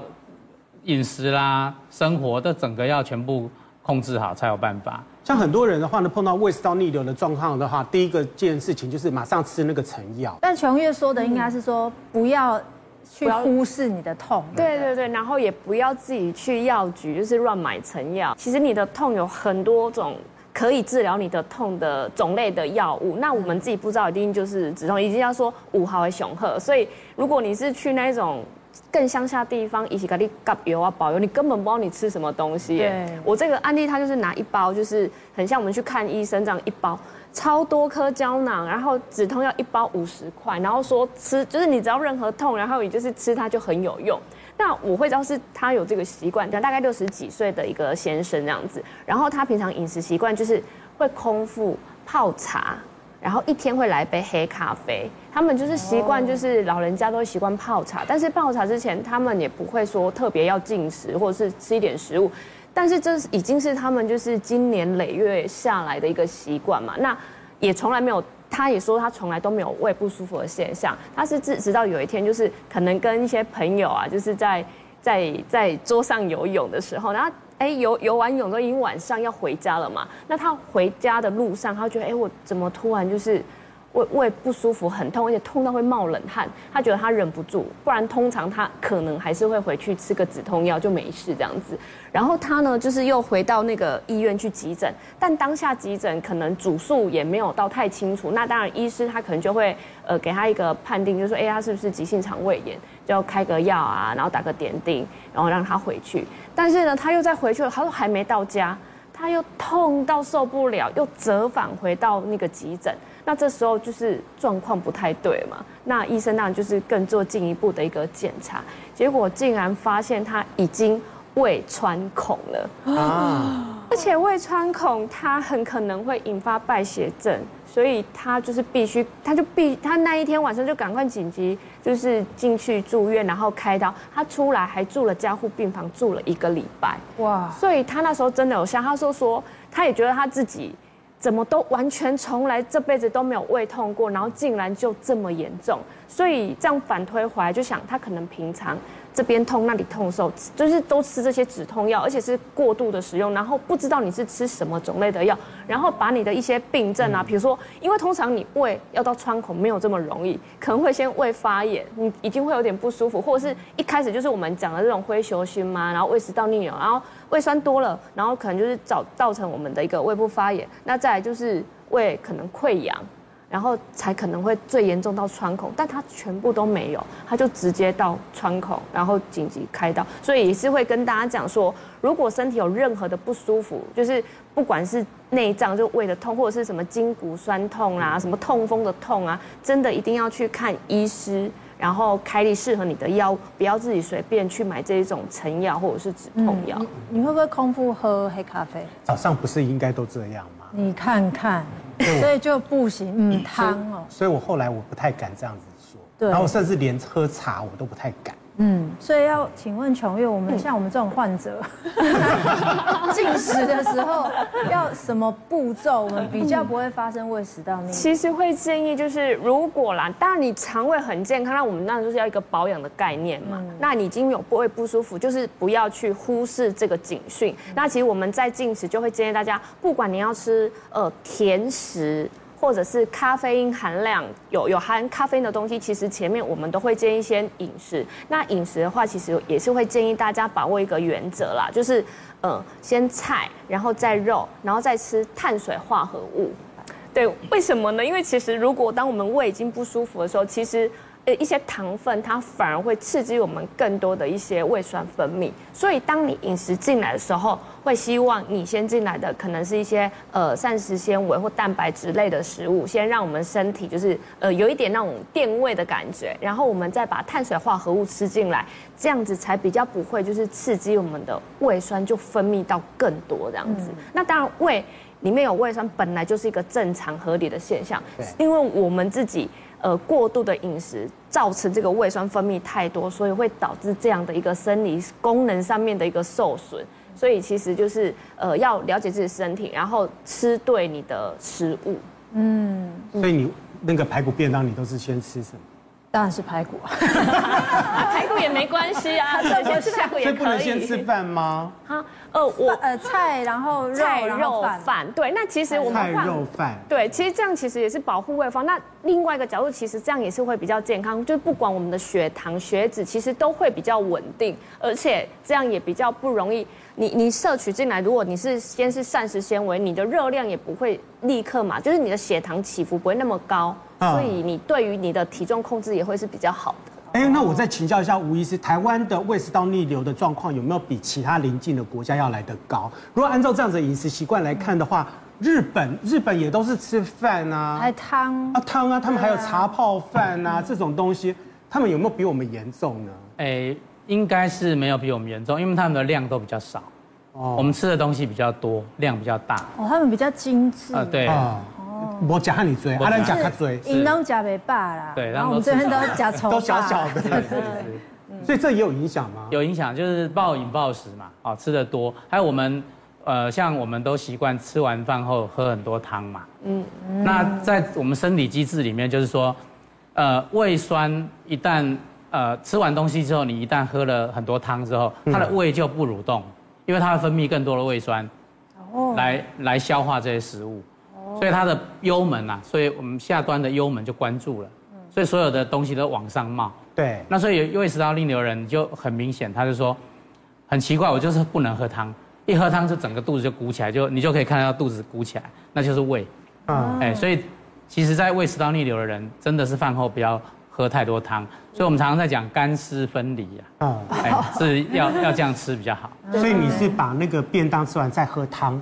饮食啦、生活的整个要全部控制好才有办法。像很多人的话呢，碰到胃食道逆流的状况的话，第一个件事情就是马上吃那个成药。但琼月说的应该是说不要。去忽视你的痛，对对对，然后也不要自己去药局就是乱买成药。其实你的痛有很多种可以治疗你的痛的种类的药物，那我们自己不知道一定就是止痛，一定要说五号的雄鹤。所以如果你是去那种更乡下地方，一起给你膏油啊保油，你根本不知道你吃什么东西。对，我这个案例他就是拿一包，就是很像我们去看医生这样一包。超多颗胶囊，然后止痛药一包五十块，然后说吃就是你只要任何痛，然后你就是吃它就很有用。那我会知道是他有这个习惯，大概六十几岁的一个先生这样子，然后他平常饮食习惯就是会空腹泡茶，然后一天会来一杯黑咖啡。他们就是习惯，就是老人家都会习惯泡茶，但是泡茶之前他们也不会说特别要进食或者是吃一点食物，但是这已经是他们就是今年累月下来的一个习惯嘛。那也从来没有，他也说他从来都没有胃不舒服的现象。他是直直到有一天，就是可能跟一些朋友啊，就是在在在桌上游泳的时候，然后哎游游完泳都已经晚上要回家了嘛。那他回家的路上，他觉得哎我怎么突然就是。胃胃不舒服，很痛，而且痛到会冒冷汗。他觉得他忍不住，不然通常他可能还是会回去吃个止痛药就没事这样子。然后他呢，就是又回到那个医院去急诊，但当下急诊可能主诉也没有到太清楚。那当然，医师他可能就会呃给他一个判定，就是说，哎，他是不是急性肠胃炎，就要开个药啊，然后打个点滴，然后让他回去。但是呢，他又再回去了，他说还没到家，他又痛到受不了，又折返回到那个急诊。那这时候就是状况不太对嘛，那医生当然就是更做进一步的一个检查，结果竟然发现他已经胃穿孔了啊！而且胃穿孔，它很可能会引发败血症，所以他就是必须，他就必他那一天晚上就赶快紧急就是进去住院，然后开刀，他出来还住了加护病房住了一个礼拜哇！所以他那时候真的有像他说说，他也觉得他自己。怎么都完全从来这辈子都没有胃痛过，然后竟然就这么严重，所以这样反推回来就想他可能平常。这边痛那里痛的时候，就是都吃这些止痛药，而且是过度的使用，然后不知道你是吃什么种类的药，然后把你的一些病症啊，比如说，因为通常你胃要到穿孔没有这么容易，可能会先胃发炎，你已经会有点不舒服，或者是一开始就是我们讲的这种灰球菌嘛，然后胃食道逆流，然后胃酸多了，然后可能就是造造成我们的一个胃部发炎，那再来就是胃可能溃疡。然后才可能会最严重到穿孔，但他全部都没有，他就直接到穿孔，然后紧急开刀。所以也是会跟大家讲说，如果身体有任何的不舒服，就是不管是内脏就胃的痛，或者是什么筋骨酸痛啊，什么痛风的痛啊，真的一定要去看医师，然后开立适合你的药，不要自己随便去买这一种成药或者是止痛药。嗯，你会不会空腹喝黑咖啡？早上不是应该都这样吗？你看看。所以就不行，嗯，汤哦。所以我后来我不太敢这样子说，对。然后甚至连喝茶我都不太敢。嗯，所以要请问琼月，我们像我们这种患者，进食的时候要什么步骤，我们比较不会发生胃食道逆流？其实会建议就是，如果啦，当然你肠胃很健康，那我们当然就是要一个保养的概念嘛。那你已经有胃不舒服，就是不要去忽视这个警讯。那其实我们在进食就会建议大家，不管你要吃呃甜食。或者是咖啡因含量有有含咖啡因的东西，其实前面我们都会建议先饮食。那饮食的话，其实也是会建议大家把握一个原则啦，就是嗯先菜，然后再肉，然后再吃碳水化合物。对，为什么呢？因为其实如果当我们胃已经不舒服的时候，其实。呃，一些糖分它反而会刺激我们更多的一些胃酸分泌，所以当你饮食进来的时候，会希望你先进来的可能是一些呃膳食纤维或蛋白质类的食物，先让我们身体就是呃有一点那种垫胃的感觉，然后我们再把碳水化合物吃进来，这样子才比较不会就是刺激我们的胃酸就分泌到更多这样子。嗯、那当然胃里面有胃酸本来就是一个正常合理的现象，因为我们自己。呃，过度的饮食造成这个胃酸分泌太多，所以会导致这样的一个生理功能上面的一个受损。所以其实就是呃，要了解自己身体，然后吃对你的食物。嗯，所以你那个排骨便当，你都是先吃什么？当然是排骨。排骨也没关系啊，先吃排骨也可以。不能先吃饭吗？哈呃，我呃菜，然后肉菜肉饭，对，那其实我们菜肉饭，对，其实这样其实也是保护胃方。那另外一个角度，其实这样也是会比较健康，就是不管我们的血糖、血脂，其实都会比较稳定，而且这样也比较不容易。你你摄取进来，如果你是先是膳食纤维，你的热量也不会立刻嘛，就是你的血糖起伏不会那么高，所以你对于你的体重控制也会是比较好的。哎，那我再请教一下吴医师，台湾的胃食道逆流的状况有没有比其他邻近的国家要来得高？如果按照这样子的饮食习惯来看的话，日本日本也都是吃饭啊，还汤啊汤啊，他们还有茶泡饭啊这种东西，他们有没有比我们严重呢？哎，应该是没有比我们严重，因为他们的量都比较少，哦，我们吃的东西比较多，量比较大，哦，他们比较精致。啊，对。哦。我夹你追，阿兰夹他追，银龙夹没霸啦。对，然后我们这边都夹葱，都小小的。所以这也有影响吗？有影响，就是暴饮暴食嘛，啊，吃的多，还有我们，呃，像我们都习惯吃完饭后喝很多汤嘛，嗯，那在我们生理机制里面，就是说，呃，胃酸一旦呃吃完东西之后，你一旦喝了很多汤之后，它的胃就不蠕动，因为它会分泌更多的胃酸，哦，来来消化这些食物，所以它的幽门啊，所以我们下端的幽门就关住了，所以所有的东西都往上冒。对，那所以胃食道逆流的人就很明显，他就说很奇怪，我就是不能喝汤，一喝汤就整个肚子就鼓起来，就你就可以看到肚子鼓起来，那就是胃。啊，哎，所以其实，在胃食道逆流的人，真的是饭后不要喝太多汤。所以我们常常在讲干湿分离啊，啊，哎，是要要这样吃比较好。所以你是把那个便当吃完再喝汤？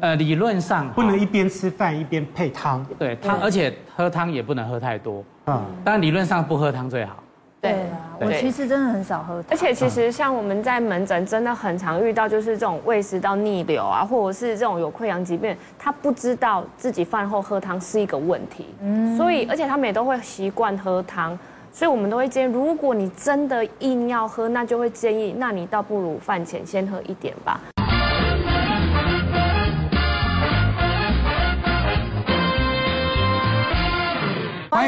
呃，理论上不能一边吃饭一边配汤。对，汤，而且喝汤也不能喝太多。嗯，但理论上不喝汤最好。对啊，我其实真的很少喝。而且其实像我们在门诊真的很常遇到，就是这种胃食道逆流啊，或者是这种有溃疡疾病，他不知道自己饭后喝汤是一个问题。嗯，所以而且他们也都会习惯喝汤，所以我们都会建议，如果你真的硬要喝，那就会建议，那你倒不如饭前先喝一点吧。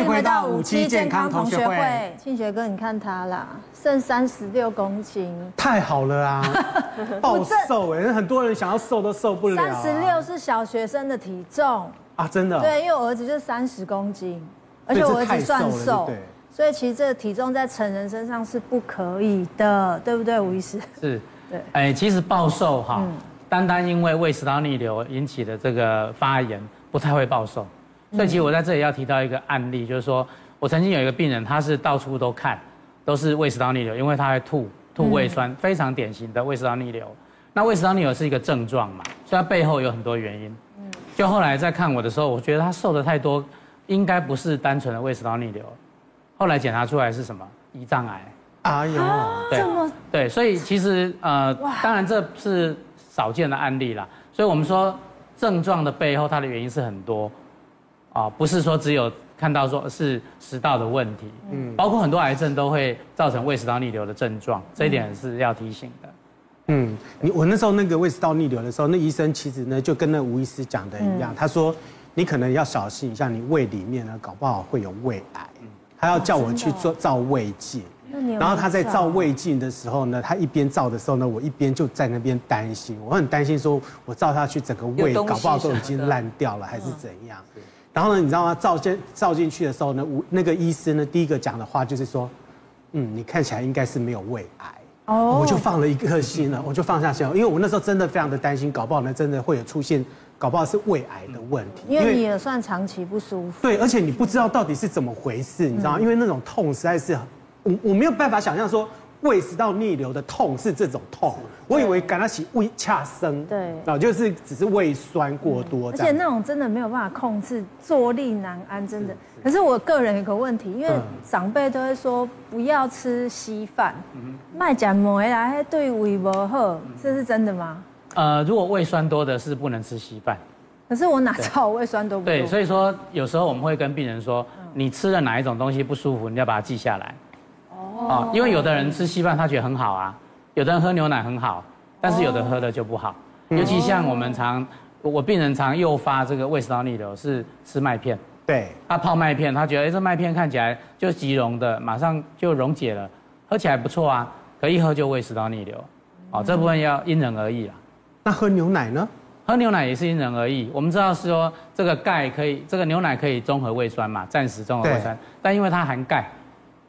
迎回到五期健康同学会，庆学哥，你看他啦，剩三十六公斤，太好了啊，暴瘦哎，很多人想要瘦都瘦不了。三十六是小学生的体重啊，真的？对，因为我儿子就是三十公斤，而且我儿子算瘦，所以其实这个体重在成人身上是不可以的，对不对，吴医师？是，对，哎，其实暴瘦哈，单单因为胃食道逆流引起的这个发炎，不太会暴瘦。所以其实我在这里要提到一个案例，就是说我曾经有一个病人，他是到处都看，都是胃食道逆流，因为他会吐吐胃酸，非常典型的胃食道逆流。那胃食道逆流是一个症状嘛，所以它背后有很多原因。就后来在看我的时候，我觉得他瘦的太多，应该不是单纯的胃食道逆流。后来检查出来是什么？胰脏癌。哎呦，对，对，所以其实呃，当然这是少见的案例啦。所以我们说症状的背后，它的原因是很多。啊，不是说只有看到说是食道的问题，嗯，包括很多癌症都会造成胃食道逆流的症状，这一点是要提醒的。嗯，你我那时候那个胃食道逆流的时候，那医生其实呢就跟那吴医师讲的一样，他说你可能要小心一下，你胃里面呢搞不好会有胃癌，他要叫我去做照胃镜。然后他在照胃镜的时候呢，他一边照的时候呢，我一边就在那边担心，我很担心说我照下去整个胃搞不好都已经烂掉了，还是怎样。然后呢，你知道吗？照进照进去的时候呢，那个医师呢，第一个讲的话就是说，嗯，你看起来应该是没有胃癌。哦，我就放了一颗心了，我就放下心了，因为我那时候真的非常的担心，搞不好呢真的会有出现，搞不好是胃癌的问题。因为你也算长期不舒服。对，而且你不知道到底是怎么回事，你知道吗？因为那种痛实在是，我我没有办法想象说。胃食道逆流的痛是这种痛，我以为感到起胃恰生，对，然后就是只是胃酸过多，而且那种真的没有办法控制，坐立难安，真的。可是我个人有个问题，因为长辈都会说不要吃稀饭，卖讲梅来对胃不好，这是真的吗？呃，如果胃酸多的是不能吃稀饭。可是我哪知道我胃酸多不多？对，所以说有时候我们会跟病人说，你吃了哪一种东西不舒服，你要把它记下来。哦，因为有的人吃稀饭他觉得很好啊，有的人喝牛奶很好，但是有的喝的就不好。尤其像我们常，我病人常诱发这个胃食道逆流是吃麦片。对，他泡麦片，他觉得哎这麦片看起来就即溶的，马上就溶解了，喝起来不错啊，可一喝就胃食道逆流。哦，这部分要因人而异啦。那喝牛奶呢？喝牛奶也是因人而异。我们知道是说这个钙可以，这个牛奶可以中和胃酸嘛，暂时中和胃酸，但因为它含钙。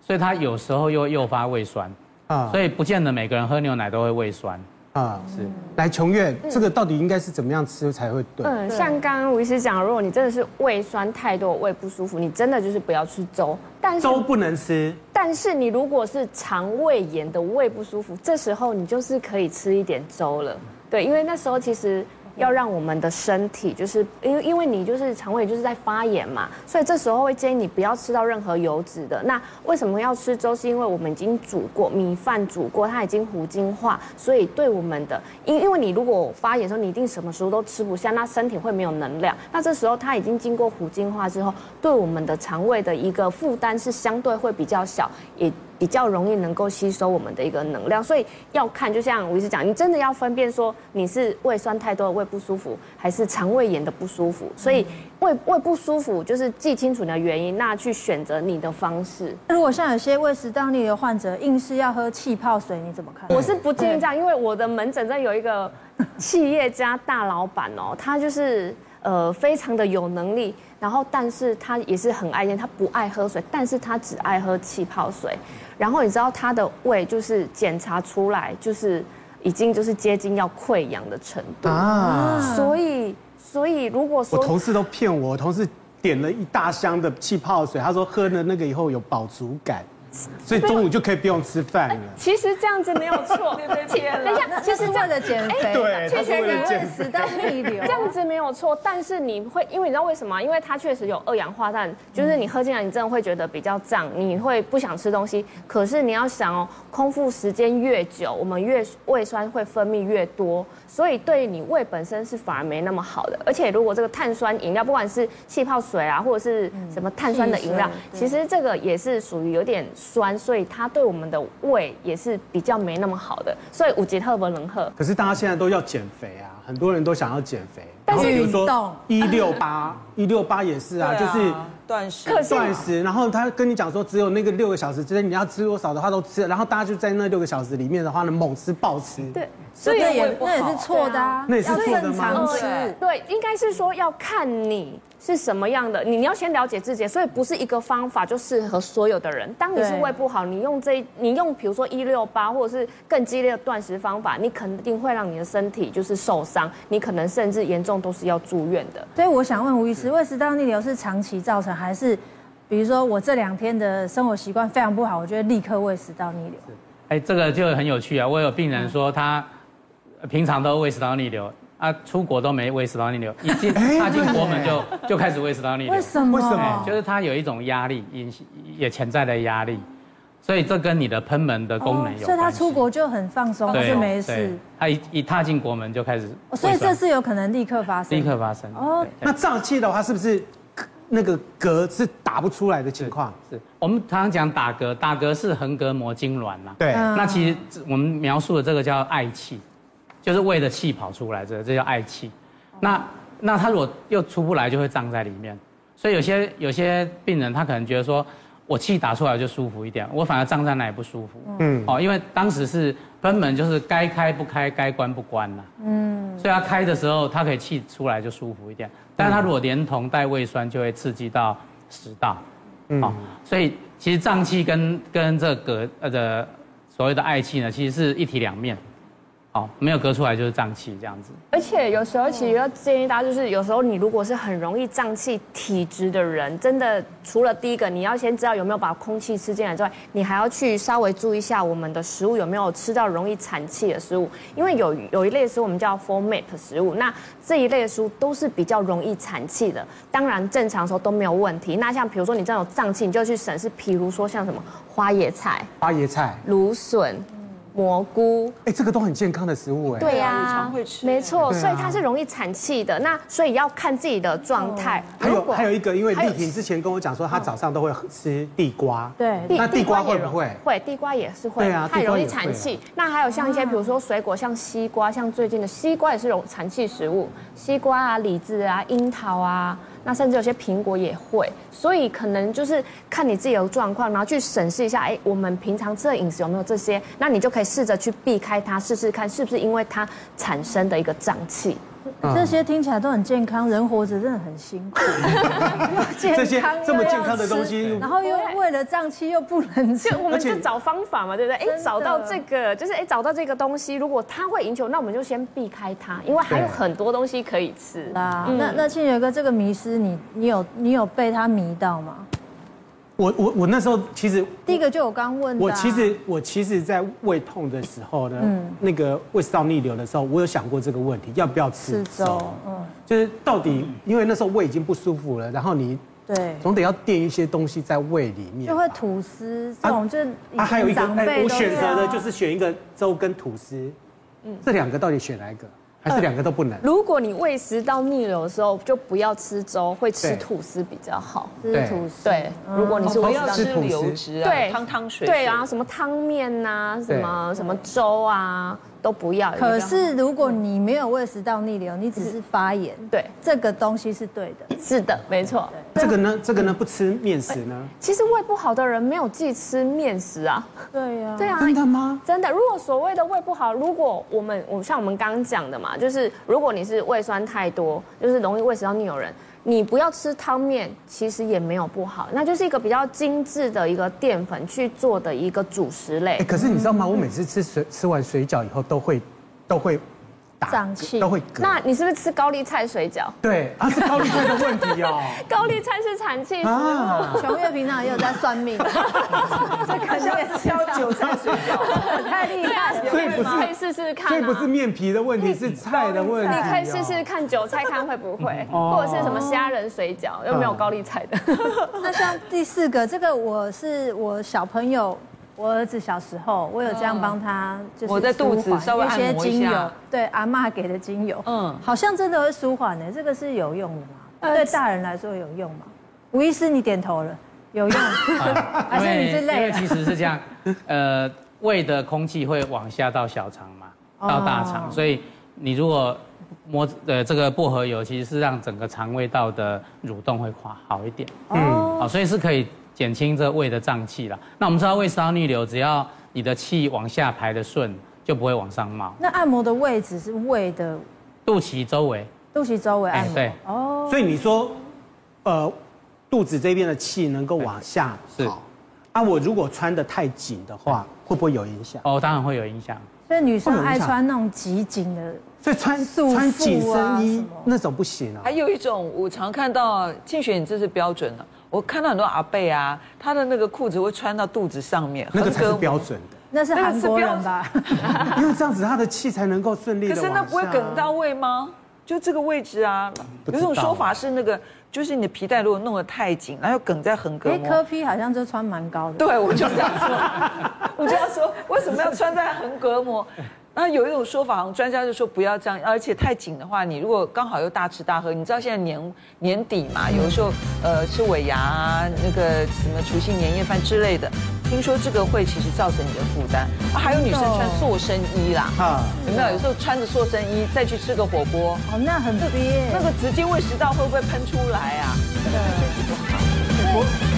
所以它有时候又诱发胃酸啊，所以不见得每个人喝牛奶都会胃酸啊。是，来琼月，这个到底应该是怎么样吃才会对？嗯，像刚刚吴医师讲，如果你真的是胃酸太多、胃不舒服，你真的就是不要吃粥。但是粥不能吃。但是你如果是肠胃炎的胃不舒服，这时候你就是可以吃一点粥了。对，因为那时候其实要让我们的身体，就是因为因为你就是肠胃就是在发炎嘛，所以这时候会建议你不要吃到任何油脂的。那为什么要吃粥？是因为我们已经煮过米饭，煮过它已经糊精化，所以对我们的因因为你如果发炎的时候，你一定什么食物都吃不下，那身体会没有能量。那这时候它已经经过糊精化之后，对我们的肠胃的一个负担是相对会比较小，也。比较容易能够吸收我们的一个能量，所以要看，就像吴医师讲，你真的要分辨说你是胃酸太多的胃不舒服，还是肠胃炎的不舒服。所以胃胃不舒服就是记清楚你的原因，那去选择你的方式。如果像有些胃食道逆流患者硬是要喝气泡水，你怎么看？我是不建议这样，因为我的门诊这有一个企业家大老板哦，他就是呃非常的有能力，然后但是他也是很爱烟，他不爱喝水，但是他只爱喝气泡水。然后你知道他的胃就是检查出来就是已经就是接近要溃疡的程度啊，所以所以如果说我同事都骗我，我同事点了一大箱的气泡水，他说喝了那个以后有饱足感。所以中午就可以不用吃饭了。其实这样子没有错。等一下，其实为了减肥，对，确实你胃食道逆流，这样子没有错。但是你会，因为你知道为什么？因为它确实有二氧化碳，就是你喝进来，你真的会觉得比较胀，你会不想吃东西。可是你要想哦，空腹时间越久，我们越胃酸会分泌越多，所以对你胃本身是反而没那么好的。而且如果这个碳酸饮料，不管是气泡水啊，或者是什么碳酸的饮料，其实这个也是属于有点。酸，所以它对我们的胃也是比较没那么好的，所以五级特不能喝。可是大家现在都要减肥啊，很多人都想要减肥，但是比如说一六八，一六八也是啊，啊就是断食，断食，然后他跟你讲说，只有那个六个小时之内你要吃多少的话都吃，然后大家就在那六个小时里面的话呢，猛吃暴吃。对。所以也那也是错的啊，那也是错的吗？对，应该是说要看你是什么样的，你你要先了解自己，所以不是一个方法就适合所有的人。当你是胃不好，你用这你用比如说一六八或者是更激烈的断食方法，你肯定会让你的身体就是受伤，你可能甚至严重都是要住院的。所以我想问吴医师，胃食道逆流是长期造成，还是比如说我这两天的生活习惯非常不好，我觉得立刻胃食道逆流？哎，这个就很有趣啊！我有病人说他。平常都胃食道逆流啊，出国都没胃食道逆流，一进 踏进国门就就开始胃食道逆流。为什么？为什么？就是他有一种压力，也也潜在的压力，所以这跟你的喷门的功能有关系。所以他出国就很放松，就没事。他一一踏进国门就开始，所以这是有可能立刻发生。立刻发生。哦，那胀气的话，是不是那个嗝是打不出来的情况？是我们常常讲打嗝，打嗝是横膈膜痉挛嘛。对。那其实我们描述的这个叫嗳气。就是胃的气跑出来，这这叫嗳气。那那他如果又出不来，就会胀在里面。所以有些有些病人他可能觉得说，我气打出来就舒服一点，我反而胀在那里不舒服。嗯，哦，因为当时是賁门就是该开不开，该关不关了。嗯，所以它开的时候，它可以气出来就舒服一点。但是它如果连同带胃酸，就会刺激到食道。嗯，哦，所以其实胀气跟跟这个呃的所谓的嗳气呢，其实是一体两面。哦，没有割出来就是胀气这样子。而且有时候其实要建议大家，就是有时候你如果是很容易胀气体质的人，真的除了第一个你要先知道有没有把空气吃进来之外，你还要去稍微注意一下我们的食物有没有吃到容易产气的食物，因为有有一类食物我们叫 f o r m a p 食物，那这一类的食物都是比较容易产气的。当然正常的时候都没有问题。那像比如说你这种胀气，你就去审视，譬如说像什么花椰菜、花椰菜、芦笋。蘑菇，哎，这个都很健康的食物，哎，对呀，常会吃，没错，所以它是容易产气的。那所以要看自己的状态。还有还有一个，因为丽萍之前跟我讲说，她早上都会吃地瓜，对，那地瓜会不会？会，地瓜也是会，太容易产气。那还有像一些，比如说水果，像西瓜，像最近的西瓜也是容易产气食物，西瓜啊、李子啊、樱桃啊。那甚至有些苹果也会，所以可能就是看你自己的状况，然后去审视一下，哎，我们平常吃的饮食有没有这些，那你就可以试着去避开它，试试看是不是因为它产生的一个胀气。这些听起来都很健康，人活着真的很辛苦。这些这么健康的东西，然后又为了胀气又不能吃，我们就找方法嘛，对不对？哎，找到这个就是哎，找到这个东西，如果它会赢球，那我们就先避开它，因为还有很多东西可以吃。那那庆学哥这个迷失，你你有你有被他迷到吗？我我我那时候其实第一个就我刚问的，我其实我其实，在胃痛的时候呢，嗯，那个胃食道逆流的时候，我有想过这个问题，要不要吃粥？嗯，就是到底因为那时候胃已经不舒服了，然后你对总得要垫一些东西在胃里面，就会吐司这种，就啊还有一个哎，我选择的就是选一个粥跟吐司，嗯，这两个到底选哪一个？还是两个都不能。如果你胃食道逆流的时候，就不要吃粥，会吃吐司比较好。吃吐司。对，如果你是胃食道逆流，油脂啊，对，汤汤水。对啊，什么汤面呐，什么什么粥啊。都不要。可是如果你没有胃食道逆流，你只是发炎，对，这个东西是对的。是的，没错。这个呢，这个呢，不吃面食呢？其实胃不好的人没有忌吃面食啊。对呀。对啊。真的吗？真的。如果所谓的胃不好，如果我们我像我们刚刚讲的嘛，就是如果你是胃酸太多，就是容易胃食道逆流人。你不要吃汤面，其实也没有不好，那就是一个比较精致的一个淀粉去做的一个主食类。哎，可是你知道吗？我每次吃水吃完水饺以后都会都会。胀气都会，那你是不是吃高丽菜水饺？对，啊是高丽菜的问题哦。高丽菜是产气食物。琼月平常也有在算命，在看下面挑韭菜水饺，太厉害了。所以不是可以试试看，所以不是面皮的问题，是菜的问题。你可以试试看韭菜，看会不会，或者是什么虾仁水饺，又没有高丽菜的。那像第四个，这个我是我小朋友。我儿子小时候，我有这样帮他，就是我在肚子稍微按摩一下，精油，对，阿嬷给的精油，嗯，好像真的会舒缓呢。这个是有用的吗？对大人来说有用吗？吴医师，你点头了，有用。还是你是累？因为其实是这样，呃，胃的空气会往下到小肠嘛，到大肠，所以你如果摸呃这个薄荷油，其实是让整个肠胃道的蠕动会好好一点，嗯，好，所以是可以。减轻这胃的胀气了。那我们知道胃食道逆流，只要你的气往下排的顺，就不会往上冒。那按摩的位置是胃的肚脐周围。肚脐周围按摩。对。哦。所以你说，呃，肚子这边的气能够往下跑。是。啊，我如果穿的太紧的话，会不会有影响？哦，当然会有影响。所以女生爱穿那种极紧的。所以穿穿紧身衣那种不行啊。还有一种，我常看到，庆雪，你这是标准的。我看到很多阿贝啊，他的那个裤子会穿到肚子上面，那个才是标准的。那是韩国人吧？因为这样子他的气才能够顺利的。可是那不会梗到位吗？就这个位置啊，有一种说法是那个，就是你的皮带如果弄得太紧，然后梗在横膈膜。哎，柯 P 好像就穿蛮高的。对，我就这样说，我就要说，为什么要穿在横膈膜？那有一种说法，专家就说不要这样，而且太紧的话，你如果刚好又大吃大喝，你知道现在年年底嘛，有的时候呃吃尾牙啊，那个什么除夕年夜饭之类的，听说这个会其实造成你的负担。啊，还有女生穿塑身衣啦，啊，有没有？有时候穿着塑身衣再去吃个火锅，哦，那很憋，那个直接胃食道会不会喷出来啊？对，不好。